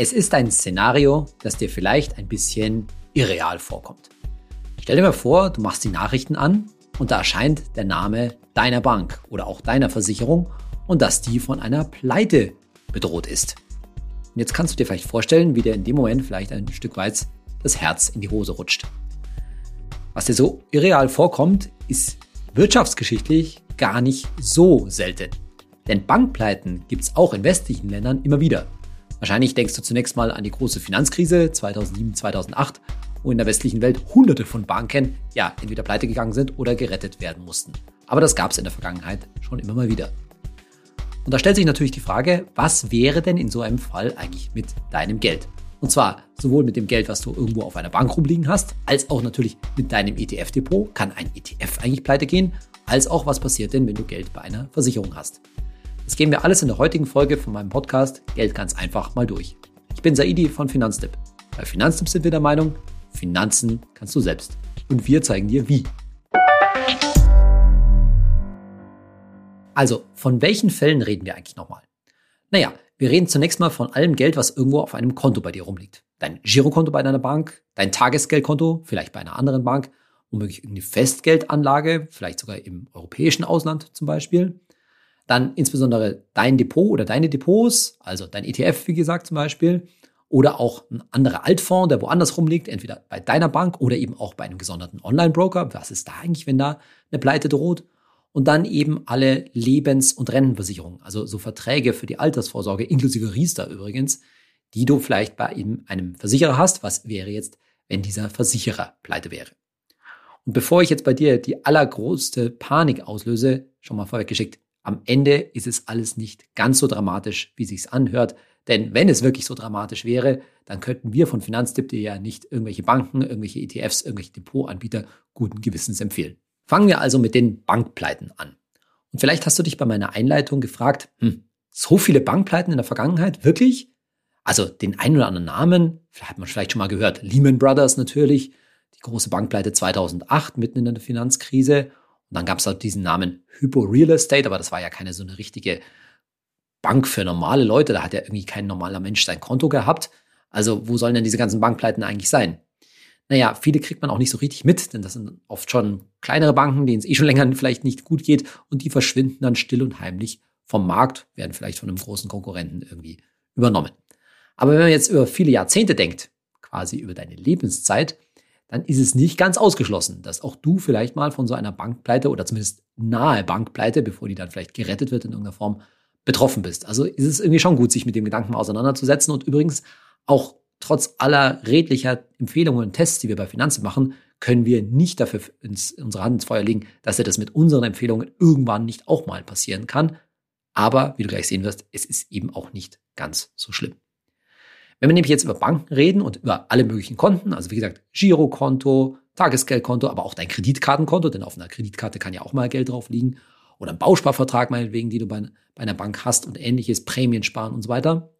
Es ist ein Szenario, das dir vielleicht ein bisschen irreal vorkommt. Stell dir mal vor, du machst die Nachrichten an und da erscheint der Name deiner Bank oder auch deiner Versicherung und dass die von einer Pleite bedroht ist. Und jetzt kannst du dir vielleicht vorstellen, wie dir in dem Moment vielleicht ein Stück weit das Herz in die Hose rutscht. Was dir so irreal vorkommt, ist wirtschaftsgeschichtlich gar nicht so selten. Denn Bankpleiten gibt es auch in westlichen Ländern immer wieder. Wahrscheinlich denkst du zunächst mal an die große Finanzkrise 2007, 2008, wo in der westlichen Welt hunderte von Banken ja entweder pleite gegangen sind oder gerettet werden mussten. Aber das gab es in der Vergangenheit schon immer mal wieder. Und da stellt sich natürlich die Frage, was wäre denn in so einem Fall eigentlich mit deinem Geld? Und zwar sowohl mit dem Geld, was du irgendwo auf einer Bank rumliegen hast, als auch natürlich mit deinem ETF-Depot. Kann ein ETF eigentlich pleite gehen? Als auch, was passiert denn, wenn du Geld bei einer Versicherung hast? Das gehen wir alles in der heutigen Folge von meinem Podcast Geld ganz einfach mal durch. Ich bin Saidi von Finanztipp. Bei Finanztipp sind wir der Meinung, Finanzen kannst du selbst. Und wir zeigen dir wie. Also, von welchen Fällen reden wir eigentlich nochmal? Naja, wir reden zunächst mal von allem Geld, was irgendwo auf einem Konto bei dir rumliegt. Dein Girokonto bei deiner Bank, dein Tagesgeldkonto, vielleicht bei einer anderen Bank, womöglich irgendeine Festgeldanlage, vielleicht sogar im europäischen Ausland zum Beispiel. Dann insbesondere dein Depot oder deine Depots, also dein ETF, wie gesagt, zum Beispiel, oder auch ein anderer Altfonds, der woanders rumliegt, entweder bei deiner Bank oder eben auch bei einem gesonderten Online-Broker. Was ist da eigentlich, wenn da eine Pleite droht? Und dann eben alle Lebens- und Rentenversicherungen, also so Verträge für die Altersvorsorge, inklusive Riester übrigens, die du vielleicht bei einem Versicherer hast. Was wäre jetzt, wenn dieser Versicherer pleite wäre? Und bevor ich jetzt bei dir die allergrößte Panik auslöse, schon mal vorweggeschickt, am Ende ist es alles nicht ganz so dramatisch, wie sich's anhört. Denn wenn es wirklich so dramatisch wäre, dann könnten wir von Finanztipp dir ja nicht irgendwelche Banken, irgendwelche ETFs, irgendwelche Depotanbieter guten Gewissens empfehlen. Fangen wir also mit den Bankpleiten an. Und vielleicht hast du dich bei meiner Einleitung gefragt, hm, so viele Bankpleiten in der Vergangenheit? Wirklich? Also den einen oder anderen Namen, hat man vielleicht schon mal gehört, Lehman Brothers natürlich, die große Bankpleite 2008 mitten in der Finanzkrise und dann gab es halt diesen Namen Hypo Real Estate, aber das war ja keine so eine richtige Bank für normale Leute. Da hat ja irgendwie kein normaler Mensch sein Konto gehabt. Also wo sollen denn diese ganzen Bankpleiten eigentlich sein? Naja, viele kriegt man auch nicht so richtig mit, denn das sind oft schon kleinere Banken, denen es eh schon länger vielleicht nicht gut geht und die verschwinden dann still und heimlich vom Markt, werden vielleicht von einem großen Konkurrenten irgendwie übernommen. Aber wenn man jetzt über viele Jahrzehnte denkt, quasi über deine Lebenszeit, dann ist es nicht ganz ausgeschlossen, dass auch du vielleicht mal von so einer Bankpleite oder zumindest nahe Bankpleite, bevor die dann vielleicht gerettet wird in irgendeiner Form, betroffen bist. Also ist es irgendwie schon gut, sich mit dem Gedanken auseinanderzusetzen und übrigens auch trotz aller redlicher Empfehlungen und Tests, die wir bei Finanzen machen, können wir nicht dafür ins, unsere Hand ins Feuer legen, dass dir das mit unseren Empfehlungen irgendwann nicht auch mal passieren kann. Aber wie du gleich sehen wirst, es ist eben auch nicht ganz so schlimm. Wenn wir nämlich jetzt über Banken reden und über alle möglichen Konten, also wie gesagt, Girokonto, Tagesgeldkonto, aber auch dein Kreditkartenkonto, denn auf einer Kreditkarte kann ja auch mal Geld drauf liegen, oder ein Bausparvertrag meinetwegen, die du bei, bei einer Bank hast und ähnliches, Prämien sparen und so weiter,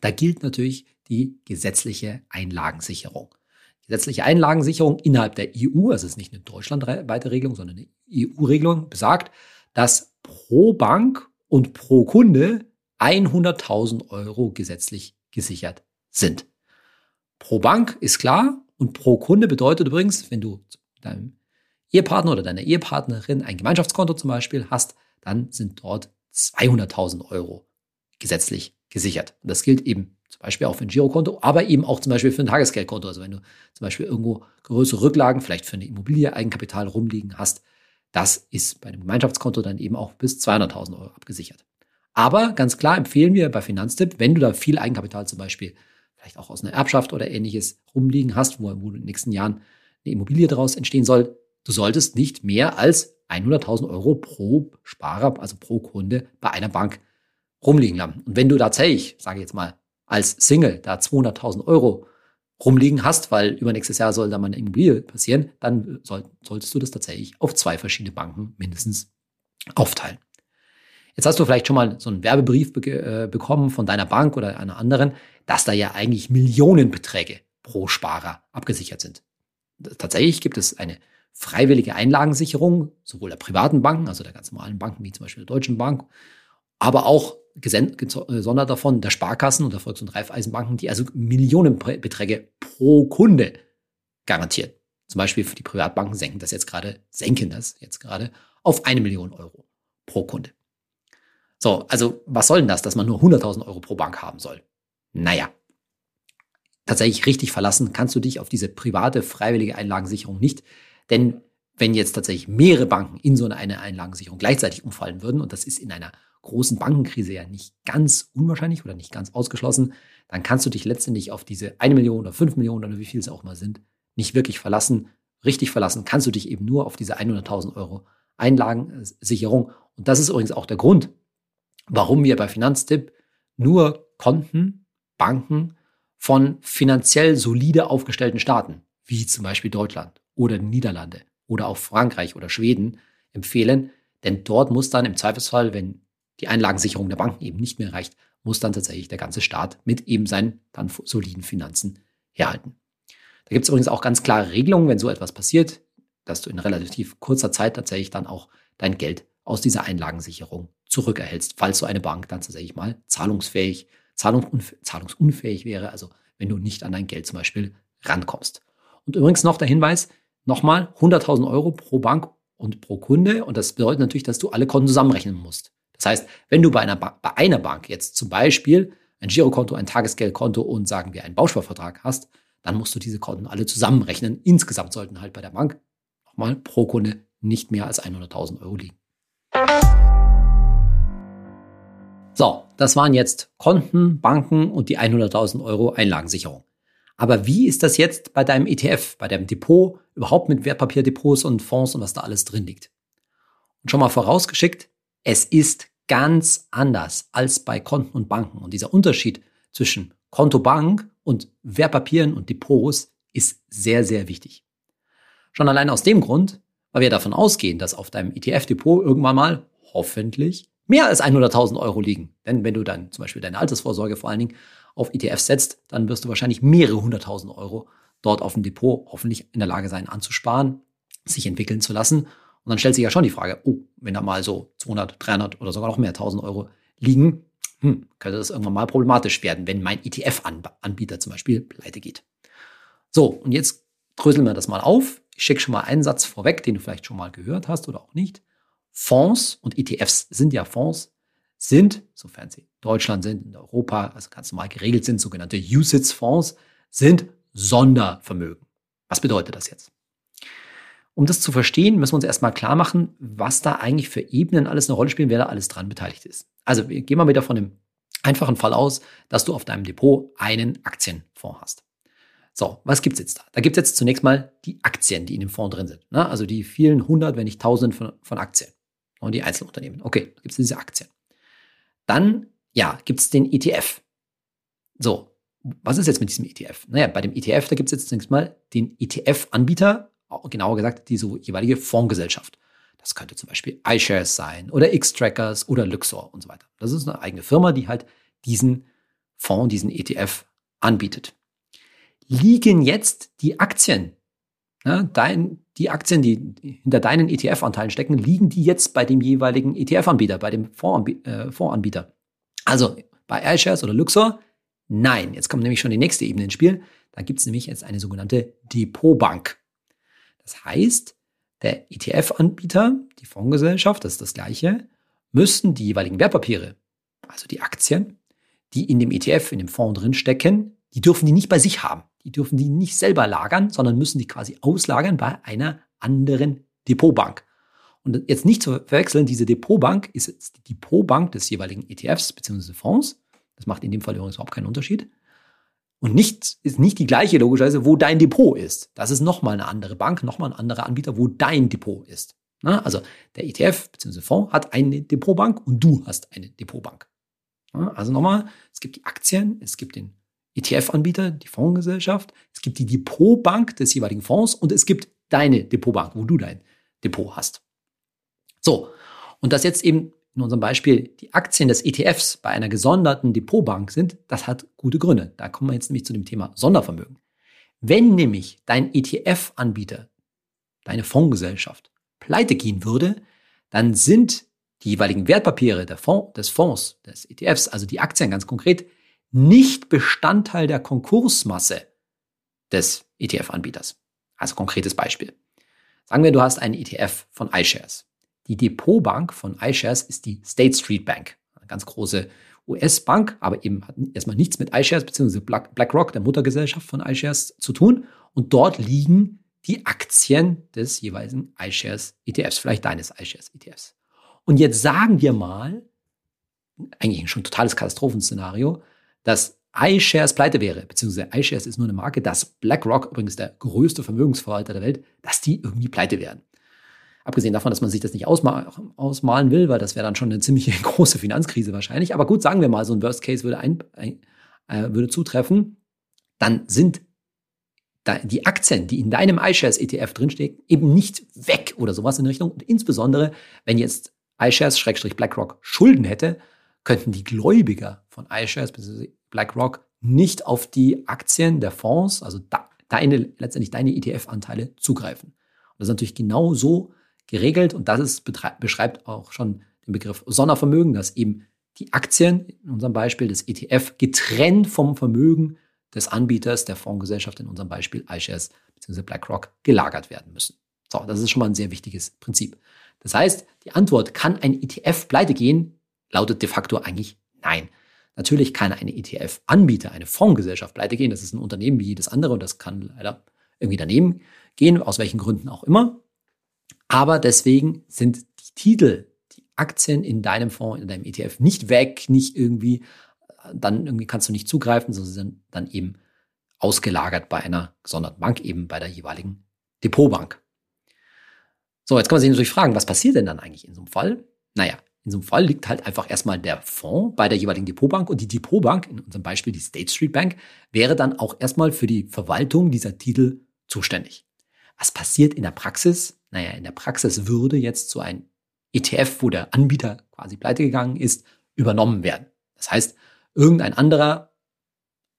da gilt natürlich die gesetzliche Einlagensicherung. Gesetzliche Einlagensicherung innerhalb der EU, also es ist nicht eine deutschlandweite Regelung, sondern eine EU-Regelung, besagt, dass pro Bank und pro Kunde 100.000 Euro gesetzlich gesichert sind. Pro Bank ist klar und pro Kunde bedeutet übrigens, wenn du deinem Ehepartner oder deiner Ehepartnerin ein Gemeinschaftskonto zum Beispiel hast, dann sind dort 200.000 Euro gesetzlich gesichert. Und das gilt eben zum Beispiel auch für ein Girokonto, aber eben auch zum Beispiel für ein Tagesgeldkonto. Also wenn du zum Beispiel irgendwo größere Rücklagen, vielleicht für eine Immobilie, Eigenkapital rumliegen hast, das ist bei einem Gemeinschaftskonto dann eben auch bis 200.000 Euro abgesichert. Aber ganz klar empfehlen wir bei Finanztipp, wenn du da viel Eigenkapital zum Beispiel vielleicht auch aus einer Erbschaft oder ähnliches rumliegen hast, wo, wo in den nächsten Jahren eine Immobilie daraus entstehen soll, du solltest nicht mehr als 100.000 Euro pro Sparer, also pro Kunde bei einer Bank rumliegen haben. Und wenn du tatsächlich, sage ich jetzt mal, als Single da 200.000 Euro rumliegen hast, weil übernächstes Jahr soll da mal eine Immobilie passieren, dann soll, solltest du das tatsächlich auf zwei verschiedene Banken mindestens aufteilen. Jetzt hast du vielleicht schon mal so einen Werbebrief be äh, bekommen von deiner Bank oder einer anderen, dass da ja eigentlich Millionenbeträge pro Sparer abgesichert sind. Tatsächlich gibt es eine freiwillige Einlagensicherung, sowohl der privaten Banken, also der ganz normalen Banken wie zum Beispiel der Deutschen Bank, aber auch gesondert davon der Sparkassen und der Volks- und Raiffeisenbanken, die also Millionenbeträge pro Kunde garantieren. Zum Beispiel für die Privatbanken senken das jetzt gerade, senken das jetzt gerade auf eine Million Euro pro Kunde. So, also was soll denn das, dass man nur 100.000 Euro pro Bank haben soll? Naja, tatsächlich richtig verlassen kannst du dich auf diese private, freiwillige Einlagensicherung nicht. Denn wenn jetzt tatsächlich mehrere Banken in so eine Einlagensicherung gleichzeitig umfallen würden, und das ist in einer großen Bankenkrise ja nicht ganz unwahrscheinlich oder nicht ganz ausgeschlossen, dann kannst du dich letztendlich auf diese eine Million oder fünf Millionen oder wie viel es auch mal sind, nicht wirklich verlassen. Richtig verlassen kannst du dich eben nur auf diese 100.000 Euro Einlagensicherung. Und das ist übrigens auch der Grund, warum wir bei Finanztipp nur Konten, Banken von finanziell solide aufgestellten Staaten, wie zum Beispiel Deutschland oder Niederlande oder auch Frankreich oder Schweden empfehlen. Denn dort muss dann im Zweifelsfall, wenn die Einlagensicherung der Banken eben nicht mehr reicht, muss dann tatsächlich der ganze Staat mit eben seinen dann soliden Finanzen herhalten. Da gibt es übrigens auch ganz klare Regelungen, wenn so etwas passiert, dass du in relativ kurzer Zeit tatsächlich dann auch dein Geld aus dieser Einlagensicherung zurückerhältst, falls so eine Bank dann tatsächlich mal zahlungsfähig, zahlungsunfähig wäre, also wenn du nicht an dein Geld zum Beispiel rankommst. Und übrigens noch der Hinweis, nochmal 100.000 Euro pro Bank und pro Kunde. Und das bedeutet natürlich, dass du alle Konten zusammenrechnen musst. Das heißt, wenn du bei einer, ba bei einer Bank jetzt zum Beispiel ein Girokonto, ein Tagesgeldkonto und sagen wir einen Bausparvertrag hast, dann musst du diese Konten alle zusammenrechnen. Insgesamt sollten halt bei der Bank nochmal pro Kunde nicht mehr als 100.000 Euro liegen. So, das waren jetzt Konten, Banken und die 100.000 Euro Einlagensicherung. Aber wie ist das jetzt bei deinem ETF, bei deinem Depot, überhaupt mit Wertpapierdepots und Fonds und was da alles drin liegt? Und schon mal vorausgeschickt, es ist ganz anders als bei Konten und Banken. Und dieser Unterschied zwischen Konto Bank und Wertpapieren und Depots ist sehr, sehr wichtig. Schon allein aus dem Grund, weil wir davon ausgehen, dass auf deinem ETF-Depot irgendwann mal hoffentlich mehr als 100.000 Euro liegen. Denn wenn du dann zum Beispiel deine Altersvorsorge vor allen Dingen auf ETFs setzt, dann wirst du wahrscheinlich mehrere hunderttausend Euro dort auf dem Depot hoffentlich in der Lage sein anzusparen, sich entwickeln zu lassen. Und dann stellt sich ja schon die Frage, oh, wenn da mal so 200, 300 oder sogar noch mehr 1000 Euro liegen, hm, könnte das irgendwann mal problematisch werden, wenn mein ETF-Anbieter zum Beispiel pleite geht. So, und jetzt dröseln wir das mal auf. Ich schicke schon mal einen Satz vorweg, den du vielleicht schon mal gehört hast oder auch nicht. Fonds und ETFs sind ja Fonds, sind, sofern sie Deutschland sind, in Europa, also ganz normal geregelt sind, sogenannte USITS-Fonds, sind Sondervermögen. Was bedeutet das jetzt? Um das zu verstehen, müssen wir uns erstmal klar machen, was da eigentlich für Ebenen alles eine Rolle spielen, wer da alles dran beteiligt ist. Also wir gehen mal wieder von dem einfachen Fall aus, dass du auf deinem Depot einen Aktienfonds hast. So, was gibt's jetzt da? Da gibt's jetzt zunächst mal die Aktien, die in dem Fonds drin sind. Ne? Also die vielen hundert, wenn nicht tausend von, von Aktien. Und die Einzelunternehmen. Okay, da gibt's diese Aktien. Dann, ja, gibt's den ETF. So, was ist jetzt mit diesem ETF? Naja, bei dem ETF, da gibt's jetzt zunächst mal den ETF-Anbieter, genauer gesagt, diese jeweilige Fondsgesellschaft. Das könnte zum Beispiel iShares sein oder X-Trackers oder Luxor und so weiter. Das ist eine eigene Firma, die halt diesen Fonds, diesen ETF anbietet liegen jetzt die Aktien, ja, dein, die Aktien, die hinter deinen ETF-Anteilen stecken, liegen die jetzt bei dem jeweiligen ETF-Anbieter, bei dem äh, Fondsanbieter. Also bei iShares oder Luxor? Nein, jetzt kommt nämlich schon die nächste Ebene ins Spiel. Da gibt es nämlich jetzt eine sogenannte Depotbank. Das heißt, der ETF-Anbieter, die Fondsgesellschaft, das ist das gleiche, müssten die jeweiligen Wertpapiere, also die Aktien, die in dem ETF, in dem Fonds drin stecken, die dürfen die nicht bei sich haben. Die dürfen die nicht selber lagern, sondern müssen die quasi auslagern bei einer anderen Depotbank. Und jetzt nicht zu verwechseln, diese Depotbank ist jetzt die Depotbank des jeweiligen ETFs bzw. Fonds. Das macht in dem Fall übrigens überhaupt keinen Unterschied. Und nicht, ist nicht die gleiche logischerweise, wo dein Depot ist. Das ist nochmal eine andere Bank, nochmal ein anderer Anbieter, wo dein Depot ist. also der ETF bzw. Fonds hat eine Depotbank und du hast eine Depotbank. also nochmal, es gibt die Aktien, es gibt den ETF-Anbieter, die Fondsgesellschaft, es gibt die Depotbank des jeweiligen Fonds und es gibt deine Depotbank, wo du dein Depot hast. So, und dass jetzt eben in unserem Beispiel die Aktien des ETFs bei einer gesonderten Depotbank sind, das hat gute Gründe. Da kommen wir jetzt nämlich zu dem Thema Sondervermögen. Wenn nämlich dein ETF-Anbieter, deine Fondsgesellschaft, pleite gehen würde, dann sind die jeweiligen Wertpapiere Fonds, des Fonds, des ETFs, also die Aktien ganz konkret, nicht Bestandteil der Konkursmasse des ETF-Anbieters. Also konkretes Beispiel. Sagen wir, du hast einen ETF von iShares. Die Depotbank von iShares ist die State Street Bank, eine ganz große US-Bank, aber eben hat erstmal nichts mit iShares bzw. BlackRock, der Muttergesellschaft von iShares, zu tun. Und dort liegen die Aktien des jeweiligen iShares ETFs, vielleicht deines iShares ETFs. Und jetzt sagen wir mal, eigentlich schon ein totales Katastrophenszenario, dass iShares pleite wäre, beziehungsweise iShares ist nur eine Marke, dass BlackRock, übrigens der größte Vermögensverwalter der Welt, dass die irgendwie pleite wären. Abgesehen davon, dass man sich das nicht ausma ausmalen will, weil das wäre dann schon eine ziemlich große Finanzkrise wahrscheinlich. Aber gut, sagen wir mal, so ein Worst Case würde, ein, ein, äh, würde zutreffen. Dann sind die Aktien, die in deinem iShares ETF drinstecken, eben nicht weg oder sowas in Richtung. Und insbesondere, wenn jetzt iShares-BlackRock Schulden hätte, könnten die Gläubiger von iShares bzw. BlackRock nicht auf die Aktien der Fonds, also deine, letztendlich deine ETF-Anteile zugreifen. Und das ist natürlich genau so geregelt und das ist, beschreibt auch schon den Begriff Sondervermögen, dass eben die Aktien, in unserem Beispiel des ETF, getrennt vom Vermögen des Anbieters der Fondsgesellschaft, in unserem Beispiel iShares bzw. BlackRock, gelagert werden müssen. So, das ist schon mal ein sehr wichtiges Prinzip. Das heißt, die Antwort, kann ein ETF pleite gehen, lautet de facto eigentlich nein. Natürlich kann ein ETF-Anbieter, eine Fondsgesellschaft pleite gehen. Das ist ein Unternehmen wie jedes andere und das kann leider irgendwie daneben gehen, aus welchen Gründen auch immer. Aber deswegen sind die Titel, die Aktien in deinem Fonds, in deinem ETF nicht weg, nicht irgendwie, dann irgendwie kannst du nicht zugreifen, sondern sind dann eben ausgelagert bei einer gesonderten Bank, eben bei der jeweiligen Depotbank. So, jetzt kann man sich natürlich fragen, was passiert denn dann eigentlich in so einem Fall? Naja, in so einem Fall liegt halt einfach erstmal der Fonds bei der jeweiligen Depotbank und die Depotbank, in unserem Beispiel die State Street Bank, wäre dann auch erstmal für die Verwaltung dieser Titel zuständig. Was passiert in der Praxis? Naja, in der Praxis würde jetzt so ein ETF, wo der Anbieter quasi pleite gegangen ist, übernommen werden. Das heißt, irgendein anderer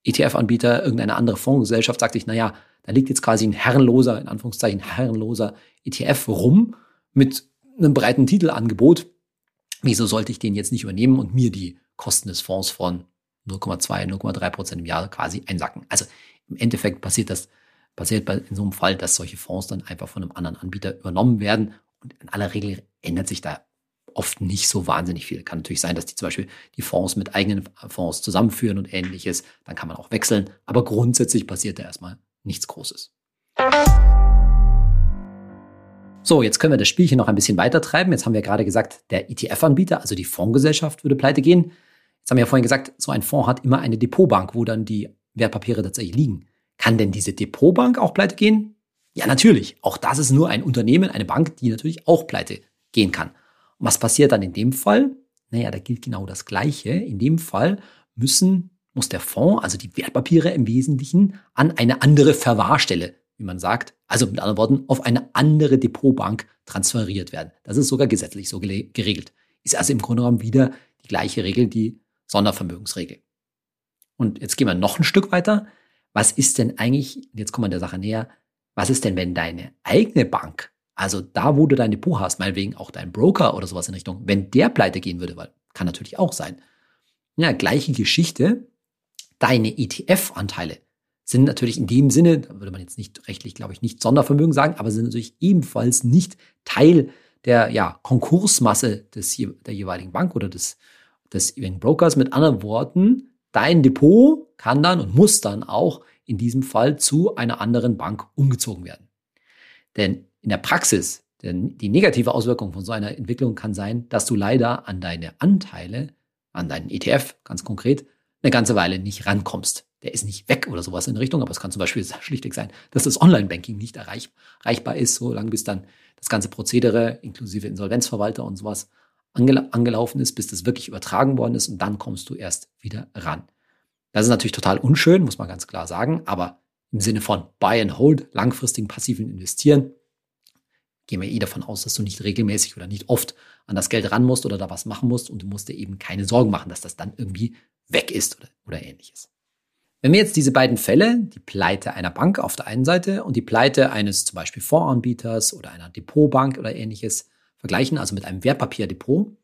ETF-Anbieter, irgendeine andere Fondsgesellschaft sagt sich, naja, da liegt jetzt quasi ein herrenloser, in Anführungszeichen herrenloser ETF rum mit einem breiten Titelangebot Wieso sollte ich den jetzt nicht übernehmen und mir die Kosten des Fonds von 0,2, 0,3 Prozent im Jahr quasi einsacken? Also im Endeffekt passiert das, passiert in so einem Fall, dass solche Fonds dann einfach von einem anderen Anbieter übernommen werden. Und in aller Regel ändert sich da oft nicht so wahnsinnig viel. Kann natürlich sein, dass die zum Beispiel die Fonds mit eigenen Fonds zusammenführen und ähnliches. Dann kann man auch wechseln. Aber grundsätzlich passiert da erstmal nichts Großes. So, jetzt können wir das Spielchen noch ein bisschen weiter treiben. Jetzt haben wir gerade gesagt, der ETF-Anbieter, also die Fondsgesellschaft, würde pleite gehen. Jetzt haben wir ja vorhin gesagt, so ein Fonds hat immer eine Depotbank, wo dann die Wertpapiere tatsächlich liegen. Kann denn diese Depotbank auch pleite gehen? Ja, natürlich. Auch das ist nur ein Unternehmen, eine Bank, die natürlich auch pleite gehen kann. Und was passiert dann in dem Fall? Naja, da gilt genau das Gleiche. In dem Fall müssen, muss der Fonds, also die Wertpapiere im Wesentlichen, an eine andere Verwahrstelle wie man sagt, also mit anderen Worten, auf eine andere Depotbank transferiert werden. Das ist sogar gesetzlich so geregelt. Ist also im Grunde genommen wieder die gleiche Regel, die Sondervermögensregel. Und jetzt gehen wir noch ein Stück weiter. Was ist denn eigentlich, jetzt kommen wir der Sache näher, was ist denn, wenn deine eigene Bank, also da, wo du dein Depot hast, meinetwegen auch dein Broker oder sowas in Richtung, wenn der pleite gehen würde, weil kann natürlich auch sein. Ja, gleiche Geschichte. Deine ETF-Anteile, sind natürlich in dem Sinne, da würde man jetzt nicht rechtlich, glaube ich, nicht Sondervermögen sagen, aber sind natürlich ebenfalls nicht Teil der ja, Konkursmasse des, der jeweiligen Bank oder des, des Brokers. Mit anderen Worten, dein Depot kann dann und muss dann auch in diesem Fall zu einer anderen Bank umgezogen werden. Denn in der Praxis, denn die negative Auswirkung von so einer Entwicklung kann sein, dass du leider an deine Anteile, an deinen ETF ganz konkret, eine ganze Weile nicht rankommst der ist nicht weg oder sowas in Richtung, aber es kann zum Beispiel schlichtweg sein, dass das Online-Banking nicht erreich, erreichbar ist, so lange bis dann das ganze Prozedere inklusive Insolvenzverwalter und sowas angel angelaufen ist, bis das wirklich übertragen worden ist und dann kommst du erst wieder ran. Das ist natürlich total unschön, muss man ganz klar sagen, aber im Sinne von Buy and Hold, langfristigen passiven Investieren, gehen wir eh davon aus, dass du nicht regelmäßig oder nicht oft an das Geld ran musst oder da was machen musst und du musst dir eben keine Sorgen machen, dass das dann irgendwie weg ist oder, oder ähnliches. Wenn wir jetzt diese beiden Fälle, die Pleite einer Bank auf der einen Seite und die Pleite eines zum Beispiel Fondsanbieters oder einer Depotbank oder ähnliches vergleichen, also mit einem Wertpapierdepot,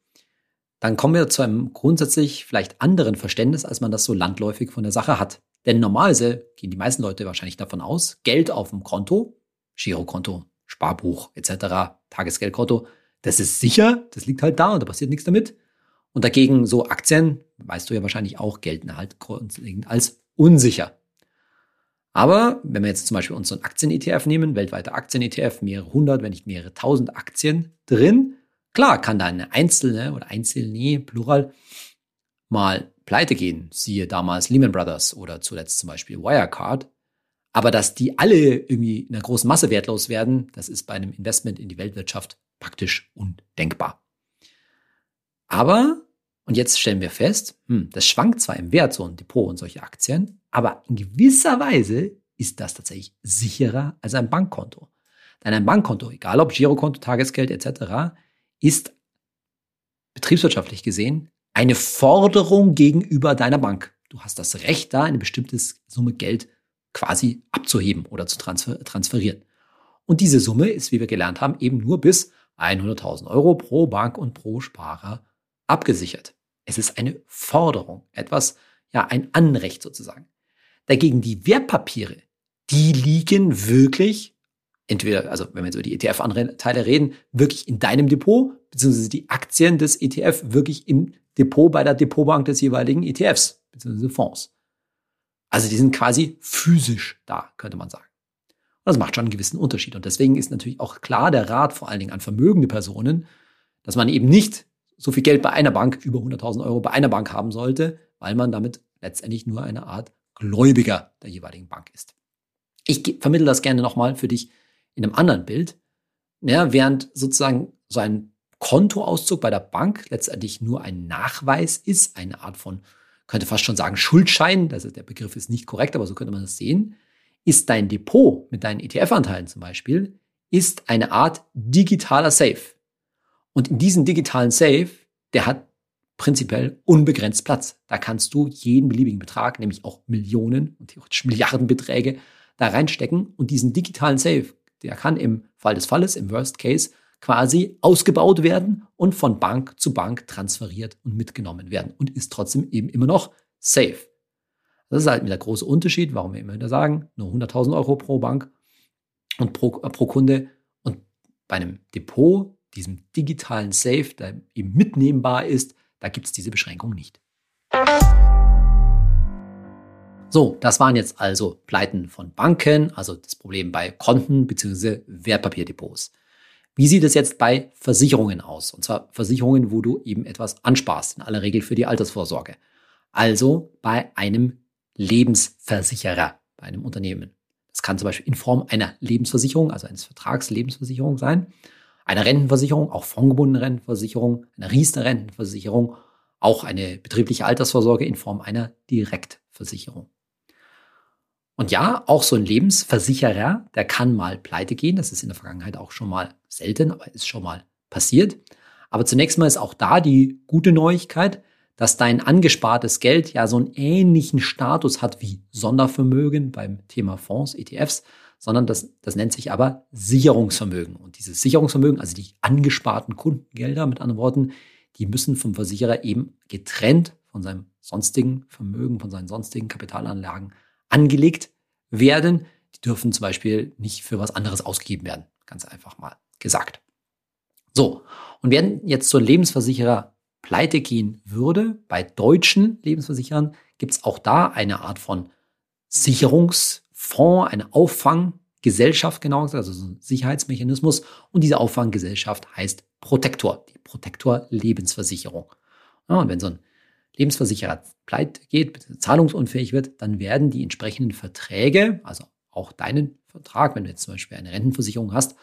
dann kommen wir zu einem grundsätzlich vielleicht anderen Verständnis, als man das so landläufig von der Sache hat. Denn normalerweise gehen die meisten Leute wahrscheinlich davon aus, Geld auf dem Konto, Girokonto, Sparbuch etc., Tagesgeldkonto, das ist sicher, das liegt halt da und da passiert nichts damit. Und dagegen so Aktien, weißt du ja wahrscheinlich auch, gelten halt grundlegend als unsicher. Aber wenn wir jetzt zum Beispiel unseren Aktien-ETF nehmen, weltweiter Aktien-ETF, mehrere hundert, wenn nicht mehrere tausend Aktien drin, klar kann da eine einzelne oder einzelne, plural, mal pleite gehen. Siehe damals Lehman Brothers oder zuletzt zum Beispiel Wirecard. Aber dass die alle irgendwie in einer großen Masse wertlos werden, das ist bei einem Investment in die Weltwirtschaft praktisch undenkbar. Aber, und jetzt stellen wir fest, hm, das schwankt zwar im Wert, so ein Depot und solche Aktien, aber in gewisser Weise ist das tatsächlich sicherer als ein Bankkonto. Denn ein Bankkonto, egal ob Girokonto, Tagesgeld etc., ist betriebswirtschaftlich gesehen eine Forderung gegenüber deiner Bank. Du hast das Recht, da eine bestimmte Summe Geld quasi abzuheben oder zu transfer transferieren. Und diese Summe ist, wie wir gelernt haben, eben nur bis 100.000 Euro pro Bank und pro Sparer abgesichert. Es ist eine Forderung, etwas, ja, ein Anrecht sozusagen. Dagegen die Wertpapiere, die liegen wirklich, entweder, also wenn wir jetzt über die ETF-Anteile reden, wirklich in deinem Depot, beziehungsweise die Aktien des ETF wirklich im Depot bei der Depotbank des jeweiligen ETFs, beziehungsweise Fonds. Also die sind quasi physisch da, könnte man sagen. Und das macht schon einen gewissen Unterschied. Und deswegen ist natürlich auch klar der Rat vor allen Dingen an vermögende Personen, dass man eben nicht so viel Geld bei einer Bank, über 100.000 Euro bei einer Bank haben sollte, weil man damit letztendlich nur eine Art Gläubiger der jeweiligen Bank ist. Ich vermittle das gerne nochmal für dich in einem anderen Bild. Ja, während sozusagen so ein Kontoauszug bei der Bank letztendlich nur ein Nachweis ist, eine Art von könnte fast schon sagen Schuldschein, also der Begriff ist nicht korrekt, aber so könnte man das sehen, ist dein Depot mit deinen ETF-Anteilen zum Beispiel, ist eine Art digitaler Safe. Und in diesem digitalen Safe, der hat prinzipiell unbegrenzt Platz. Da kannst du jeden beliebigen Betrag, nämlich auch Millionen und theoretisch Milliardenbeträge, da reinstecken. Und diesen digitalen Safe, der kann im Fall des Falles, im Worst Case, quasi ausgebaut werden und von Bank zu Bank transferiert und mitgenommen werden und ist trotzdem eben immer noch safe. Das ist halt der große Unterschied, warum wir immer wieder sagen, nur 100.000 Euro pro Bank und pro, äh, pro Kunde. Und bei einem Depot, diesem digitalen Safe, der eben mitnehmbar ist, da gibt es diese Beschränkung nicht. So, das waren jetzt also Pleiten von Banken, also das Problem bei Konten bzw. Wertpapierdepots. Wie sieht es jetzt bei Versicherungen aus? Und zwar Versicherungen, wo du eben etwas ansparst, in aller Regel für die Altersvorsorge. Also bei einem Lebensversicherer, bei einem Unternehmen. Das kann zum Beispiel in Form einer Lebensversicherung, also eines Vertragslebensversicherung sein, einer Rentenversicherung, auch fondgebundene Rentenversicherung, einer Riester-Rentenversicherung, auch eine betriebliche Altersvorsorge in Form einer Direktversicherung. Und ja, auch so ein Lebensversicherer, der kann mal pleite gehen. Das ist in der Vergangenheit auch schon mal selten, aber ist schon mal passiert. Aber zunächst mal ist auch da die gute Neuigkeit, dass dein angespartes Geld ja so einen ähnlichen Status hat wie Sondervermögen beim Thema Fonds, ETFs, sondern das, das nennt sich aber Sicherungsvermögen. Und dieses Sicherungsvermögen, also die angesparten Kundengelder, mit anderen Worten, die müssen vom Versicherer eben getrennt von seinem sonstigen Vermögen, von seinen sonstigen Kapitalanlagen angelegt werden. Die dürfen zum Beispiel nicht für was anderes ausgegeben werden. Ganz einfach mal gesagt. So, und wenn jetzt ein Lebensversicherer pleite gehen würde, bei deutschen Lebensversicherern gibt es auch da eine Art von Sicherungsfonds, eine Auffanggesellschaft, genau gesagt, also so ein Sicherheitsmechanismus. Und diese Auffanggesellschaft heißt Protektor, die Protektor Lebensversicherung. Ja, und wenn so ein Lebensversicherer pleite geht, zahlungsunfähig wird, dann werden die entsprechenden Verträge, also auch deinen Vertrag, wenn du jetzt zum Beispiel eine Rentenversicherung hast,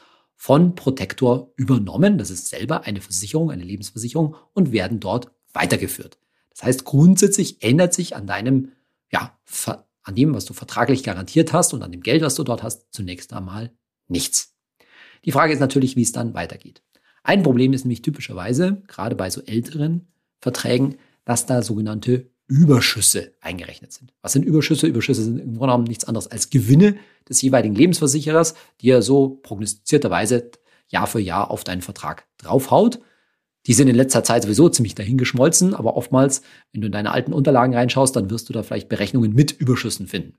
von Protektor übernommen. Das ist selber eine Versicherung, eine Lebensversicherung und werden dort weitergeführt. Das heißt, grundsätzlich ändert sich an deinem, ja, an dem, was du vertraglich garantiert hast und an dem Geld, was du dort hast, zunächst einmal nichts. Die Frage ist natürlich, wie es dann weitergeht. Ein Problem ist nämlich typischerweise, gerade bei so älteren Verträgen, dass da sogenannte Überschüsse eingerechnet sind. Was sind Überschüsse? Überschüsse sind im Grunde genommen nichts anderes als Gewinne des jeweiligen Lebensversicherers, die er so prognostizierterweise Jahr für Jahr auf deinen Vertrag draufhaut. Die sind in letzter Zeit sowieso ziemlich dahingeschmolzen, aber oftmals, wenn du in deine alten Unterlagen reinschaust, dann wirst du da vielleicht Berechnungen mit Überschüssen finden.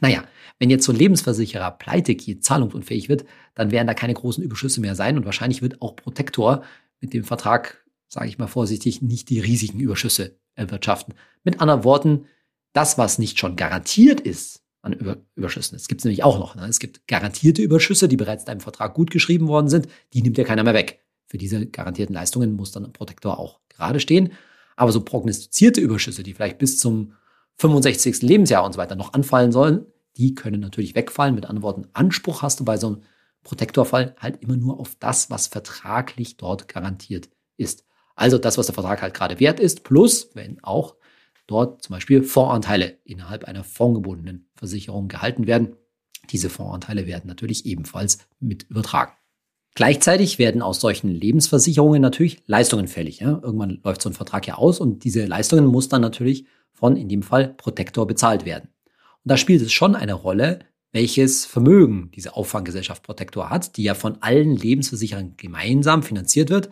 Naja, wenn jetzt so ein Lebensversicherer pleite geht, zahlungsunfähig wird, dann werden da keine großen Überschüsse mehr sein und wahrscheinlich wird auch Protektor mit dem Vertrag, sage ich mal vorsichtig, nicht die riesigen Überschüsse erwirtschaften. Mit anderen Worten, das, was nicht schon garantiert ist an Über Überschüssen, das gibt es nämlich auch noch. Ne? Es gibt garantierte Überschüsse, die bereits in einem Vertrag gut geschrieben worden sind, die nimmt ja keiner mehr weg. Für diese garantierten Leistungen muss dann ein Protektor auch gerade stehen. Aber so prognostizierte Überschüsse, die vielleicht bis zum 65. Lebensjahr und so weiter noch anfallen sollen, die können natürlich wegfallen. Mit anderen Worten, Anspruch hast du bei so einem Protektorfall halt immer nur auf das, was vertraglich dort garantiert ist. Also das, was der Vertrag halt gerade wert ist, plus wenn auch dort zum Beispiel Fondsanteile innerhalb einer fondgebundenen Versicherung gehalten werden. Diese Fondsanteile werden natürlich ebenfalls mit übertragen. Gleichzeitig werden aus solchen Lebensversicherungen natürlich Leistungen fällig. Ja? Irgendwann läuft so ein Vertrag ja aus und diese Leistungen muss dann natürlich von, in dem Fall, Protektor bezahlt werden. Und da spielt es schon eine Rolle, welches Vermögen diese Auffanggesellschaft Protektor hat, die ja von allen Lebensversicherern gemeinsam finanziert wird.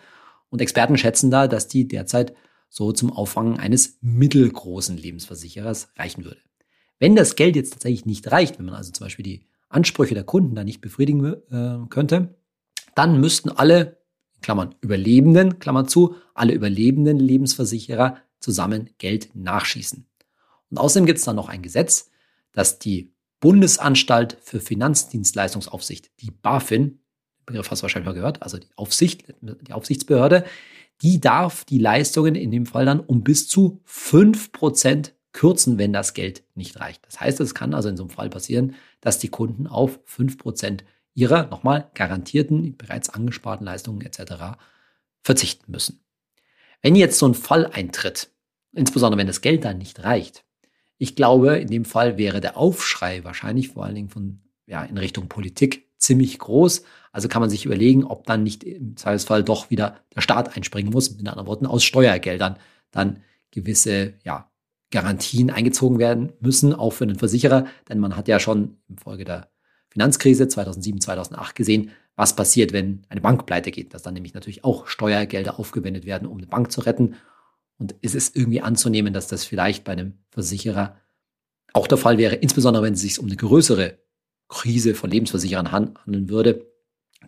Und Experten schätzen da, dass die derzeit so zum Auffangen eines mittelgroßen Lebensversicherers reichen würde. Wenn das Geld jetzt tatsächlich nicht reicht, wenn man also zum Beispiel die Ansprüche der Kunden da nicht befriedigen äh, könnte, dann müssten alle, Klammern Überlebenden, Klammer zu, alle überlebenden Lebensversicherer zusammen Geld nachschießen. Und außerdem gibt es dann noch ein Gesetz, das die Bundesanstalt für Finanzdienstleistungsaufsicht, die BaFin, Begriff hast du wahrscheinlich mal gehört, also die Aufsicht, die Aufsichtsbehörde, die darf die Leistungen in dem Fall dann um bis zu 5% kürzen, wenn das Geld nicht reicht. Das heißt, es kann also in so einem Fall passieren, dass die Kunden auf 5% ihrer nochmal garantierten, bereits angesparten Leistungen etc. verzichten müssen. Wenn jetzt so ein Fall eintritt, insbesondere wenn das Geld dann nicht reicht, ich glaube, in dem Fall wäre der Aufschrei wahrscheinlich vor allen Dingen von, ja, in Richtung Politik ziemlich groß. Also kann man sich überlegen, ob dann nicht im Zweifelsfall doch wieder der Staat einspringen muss, mit anderen Worten aus Steuergeldern dann gewisse, ja, Garantien eingezogen werden müssen, auch für den Versicherer, denn man hat ja schon im Folge der Finanzkrise 2007, 2008 gesehen, was passiert, wenn eine Bank pleite geht, dass dann nämlich natürlich auch Steuergelder aufgewendet werden, um eine Bank zu retten. Und ist es irgendwie anzunehmen, dass das vielleicht bei einem Versicherer auch der Fall wäre, insbesondere wenn es sich um eine größere Krise von Lebensversicherern handeln würde.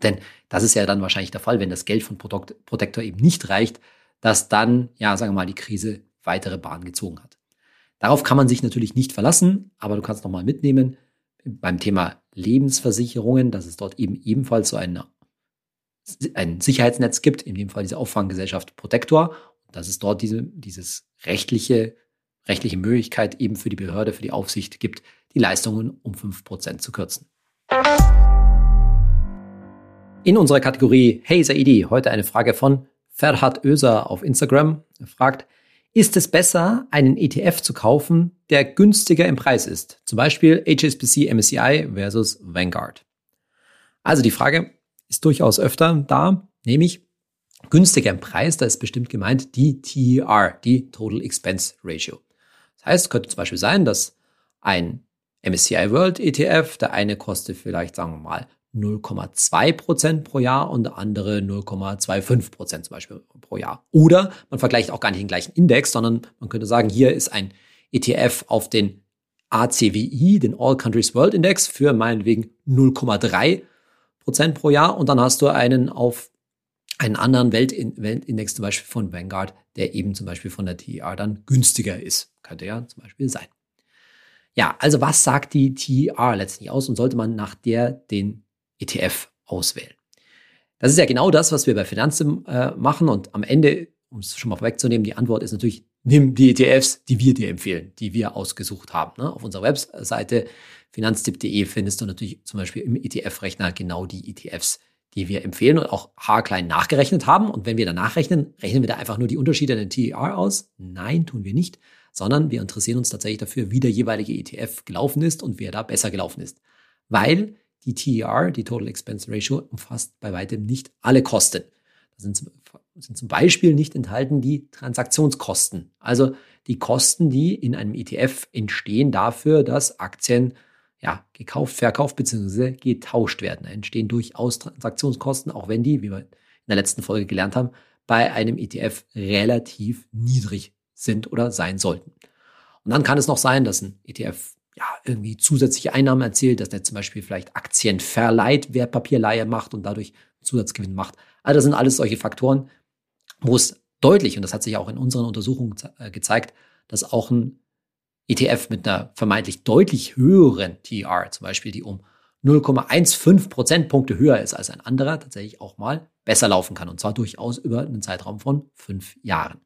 Denn das ist ja dann wahrscheinlich der Fall, wenn das Geld von Protector eben nicht reicht, dass dann, ja, sagen wir mal, die Krise weitere Bahn gezogen hat. Darauf kann man sich natürlich nicht verlassen, aber du kannst nochmal mitnehmen, beim Thema Lebensversicherungen, dass es dort eben ebenfalls so ein, ein Sicherheitsnetz gibt, in dem Fall diese Auffanggesellschaft Protektor, dass es dort diese, dieses rechtliche, rechtliche Möglichkeit eben für die Behörde, für die Aufsicht gibt, die Leistungen um 5% zu kürzen. In unserer Kategorie Hey Saidi heute eine Frage von Ferhat Öser auf Instagram. Er fragt, ist es besser, einen ETF zu kaufen, der günstiger im Preis ist? Zum Beispiel HSBC MSCI versus Vanguard. Also die Frage ist durchaus öfter da, nämlich günstiger im Preis, da ist bestimmt gemeint die TER, die Total Expense Ratio. Das heißt, es könnte zum Beispiel sein, dass ein MSCI World ETF, der eine kostet vielleicht, sagen wir mal, 0,2 Prozent pro Jahr und andere 0,25 Prozent zum Beispiel pro Jahr. Oder man vergleicht auch gar nicht den gleichen Index, sondern man könnte sagen, hier ist ein ETF auf den ACWI, den All Countries World Index, für meinetwegen 0,3 Prozent pro Jahr. Und dann hast du einen auf einen anderen Weltindex, zum Beispiel von Vanguard, der eben zum Beispiel von der TR dann günstiger ist. Könnte ja zum Beispiel sein. Ja, also was sagt die TR letztlich aus und sollte man nach der den ETF auswählen. Das ist ja genau das, was wir bei Finanzen äh, machen und am Ende, um es schon mal vorwegzunehmen, die Antwort ist natürlich, nimm die ETFs, die wir dir empfehlen, die wir ausgesucht haben. Ne? Auf unserer Webseite finanztipp.de findest du natürlich zum Beispiel im ETF-Rechner genau die ETFs, die wir empfehlen und auch haarklein nachgerechnet haben. Und wenn wir da nachrechnen, rechnen wir da einfach nur die Unterschiede in den TER aus? Nein, tun wir nicht, sondern wir interessieren uns tatsächlich dafür, wie der jeweilige ETF gelaufen ist und wer da besser gelaufen ist. Weil die TER, die Total Expense Ratio, umfasst bei weitem nicht alle Kosten. Da sind, sind zum Beispiel nicht enthalten die Transaktionskosten, also die Kosten, die in einem ETF entstehen dafür, dass Aktien ja, gekauft, verkauft bzw. getauscht werden. Da entstehen durchaus Transaktionskosten, auch wenn die, wie wir in der letzten Folge gelernt haben, bei einem ETF relativ niedrig sind oder sein sollten. Und dann kann es noch sein, dass ein ETF ja, irgendwie zusätzliche Einnahmen erzielt, dass der zum Beispiel vielleicht Aktien verleiht, Wertpapierleihe macht und dadurch Zusatzgewinn macht. Also das sind alles solche Faktoren, wo es deutlich, und das hat sich auch in unseren Untersuchungen äh, gezeigt, dass auch ein ETF mit einer vermeintlich deutlich höheren TR, zum Beispiel die um 0,15 Prozentpunkte höher ist als ein anderer, tatsächlich auch mal besser laufen kann. Und zwar durchaus über einen Zeitraum von fünf Jahren.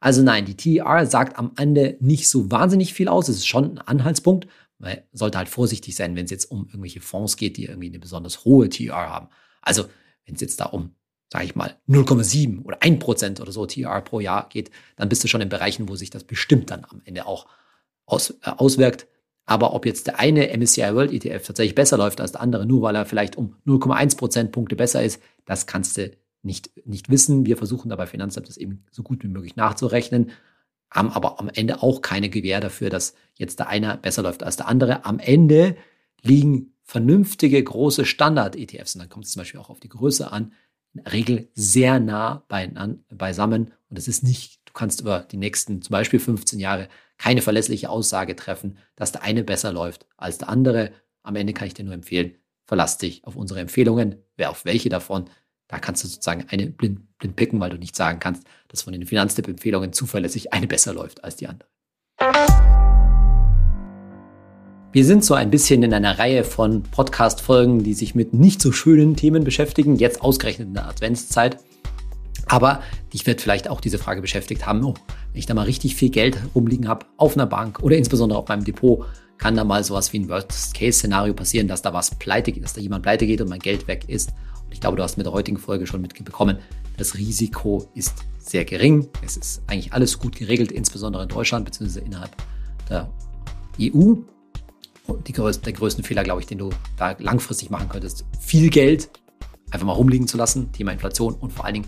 Also nein, die TER sagt am Ende nicht so wahnsinnig viel aus. Es ist schon ein Anhaltspunkt. Man sollte halt vorsichtig sein, wenn es jetzt um irgendwelche Fonds geht, die irgendwie eine besonders hohe TER haben. Also wenn es jetzt da um, sage ich mal, 0,7 oder 1% oder so TER pro Jahr geht, dann bist du schon in Bereichen, wo sich das bestimmt dann am Ende auch aus, äh, auswirkt. Aber ob jetzt der eine MSCI World ETF tatsächlich besser läuft als der andere, nur weil er vielleicht um 0,1 Prozentpunkte besser ist, das kannst du nicht, nicht wissen. Wir versuchen dabei Finanzamt das eben so gut wie möglich nachzurechnen, haben aber am Ende auch keine Gewähr dafür, dass jetzt der eine besser läuft als der andere. Am Ende liegen vernünftige große Standard-ETFs, und dann kommt es zum Beispiel auch auf die Größe an, in der Regel sehr nah beisammen. Und es ist nicht, du kannst über die nächsten zum Beispiel 15 Jahre keine verlässliche Aussage treffen, dass der eine besser läuft als der andere. Am Ende kann ich dir nur empfehlen, verlass dich auf unsere Empfehlungen, wer auf welche davon. Da kannst du sozusagen eine blind, blind picken, weil du nicht sagen kannst, dass von den Finanztipp-Empfehlungen zuverlässig eine besser läuft als die andere. Wir sind so ein bisschen in einer Reihe von Podcast-Folgen, die sich mit nicht so schönen Themen beschäftigen, jetzt ausgerechnet in der Adventszeit. Aber dich wird vielleicht auch diese Frage beschäftigt haben, oh, wenn ich da mal richtig viel Geld rumliegen habe auf einer Bank oder insbesondere auf meinem Depot, kann da mal sowas wie ein Worst-Case-Szenario passieren, dass da was pleite dass da jemand pleite geht und mein Geld weg ist. Ich glaube, du hast mit der heutigen Folge schon mitbekommen, das Risiko ist sehr gering. Es ist eigentlich alles gut geregelt, insbesondere in Deutschland bzw. innerhalb der EU. Und die der größte Fehler, glaube ich, den du da langfristig machen könntest, viel Geld einfach mal rumliegen zu lassen, Thema Inflation und vor allen Dingen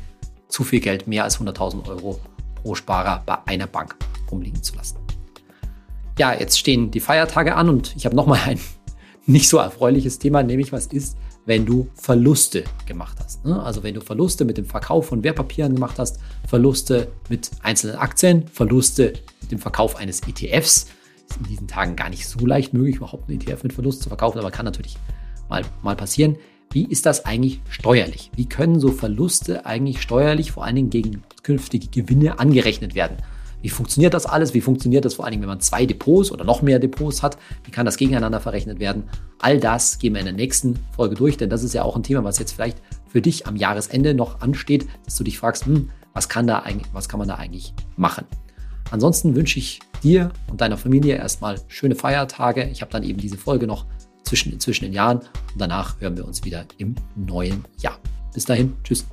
zu viel Geld, mehr als 100.000 Euro pro Sparer bei einer Bank rumliegen zu lassen. Ja, jetzt stehen die Feiertage an und ich habe nochmal ein nicht so erfreuliches Thema, nämlich was ist, wenn du Verluste gemacht hast. Ne? Also wenn du Verluste mit dem Verkauf von Wertpapieren gemacht hast, Verluste mit einzelnen Aktien, Verluste mit dem Verkauf eines ETFs. Ist in diesen Tagen gar nicht so leicht möglich, überhaupt einen ETF mit Verlust zu verkaufen, aber kann natürlich mal, mal passieren. Wie ist das eigentlich steuerlich? Wie können so Verluste eigentlich steuerlich vor allen Dingen gegen künftige Gewinne angerechnet werden? Wie funktioniert das alles? Wie funktioniert das vor allen Dingen, wenn man zwei Depots oder noch mehr Depots hat? Wie kann das gegeneinander verrechnet werden? All das gehen wir in der nächsten Folge durch, denn das ist ja auch ein Thema, was jetzt vielleicht für dich am Jahresende noch ansteht, dass du dich fragst, hm, was kann da eigentlich, was kann man da eigentlich machen? Ansonsten wünsche ich dir und deiner Familie erstmal schöne Feiertage. Ich habe dann eben diese Folge noch zwischen, zwischen den Jahren und danach hören wir uns wieder im neuen Jahr. Bis dahin, tschüss.